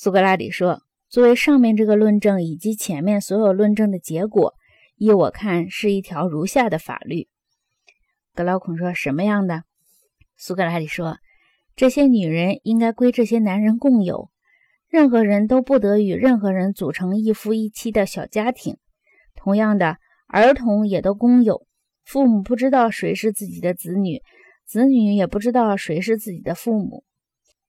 苏格拉底说：“作为上面这个论证以及前面所有论证的结果，依我看是一条如下的法律。”格劳孔说：“什么样的？”苏格拉底说：“这些女人应该归这些男人共有，任何人都不得与任何人组成一夫一妻的小家庭。同样的，儿童也都公有，父母不知道谁是自己的子女，子女也不知道谁是自己的父母。”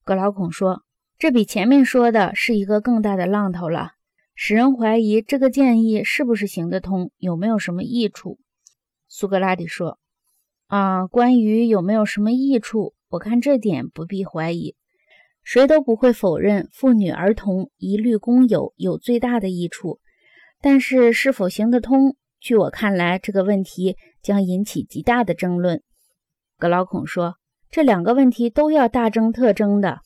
格劳孔说。这比前面说的是一个更大的浪头了，使人怀疑这个建议是不是行得通，有没有什么益处？苏格拉底说：“啊，关于有没有什么益处，我看这点不必怀疑，谁都不会否认妇女儿童一律公有有最大的益处。但是是否行得通，据我看来，这个问题将引起极大的争论。”格劳孔说：“这两个问题都要大争特争的。”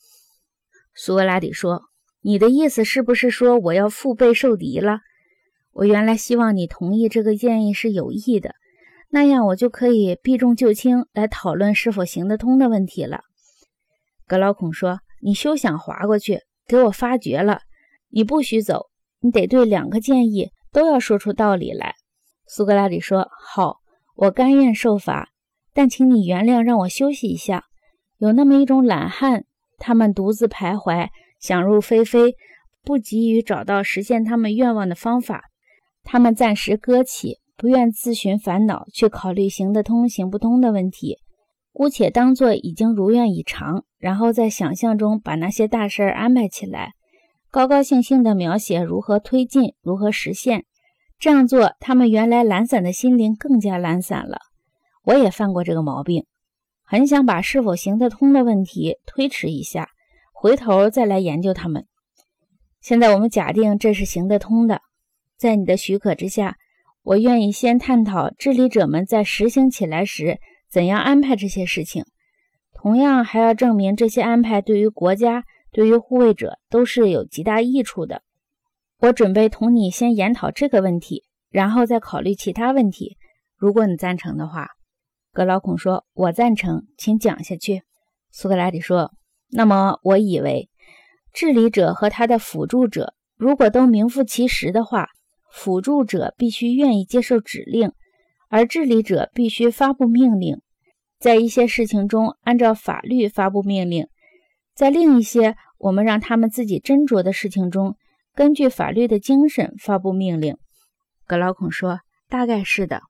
苏格拉底说：“你的意思是不是说我要腹背受敌了？我原来希望你同意这个建议是有益的，那样我就可以避重就轻来讨论是否行得通的问题了。”格劳孔说：“你休想划过去，给我发觉了！你不许走，你得对两个建议都要说出道理来。”苏格拉底说：“好，我甘愿受罚，但请你原谅，让我休息一下。有那么一种懒汉。”他们独自徘徊，想入非非，不急于找到实现他们愿望的方法。他们暂时搁起，不愿自寻烦恼，去考虑行得通行不通的问题，姑且当作已经如愿以偿，然后在想象中把那些大事儿安排起来，高高兴兴地描写如何推进，如何实现。这样做，他们原来懒散的心灵更加懒散了。我也犯过这个毛病。很想把是否行得通的问题推迟一下，回头再来研究它们。现在我们假定这是行得通的，在你的许可之下，我愿意先探讨治理者们在实行起来时怎样安排这些事情，同样还要证明这些安排对于国家、对于护卫者都是有极大益处的。我准备同你先研讨这个问题，然后再考虑其他问题。如果你赞成的话。格劳孔说：“我赞成，请讲下去。”苏格拉底说：“那么，我以为治理者和他的辅助者如果都名副其实的话，辅助者必须愿意接受指令，而治理者必须发布命令。在一些事情中，按照法律发布命令；在另一些我们让他们自己斟酌的事情中，根据法律的精神发布命令。”格劳孔说：“大概是的。”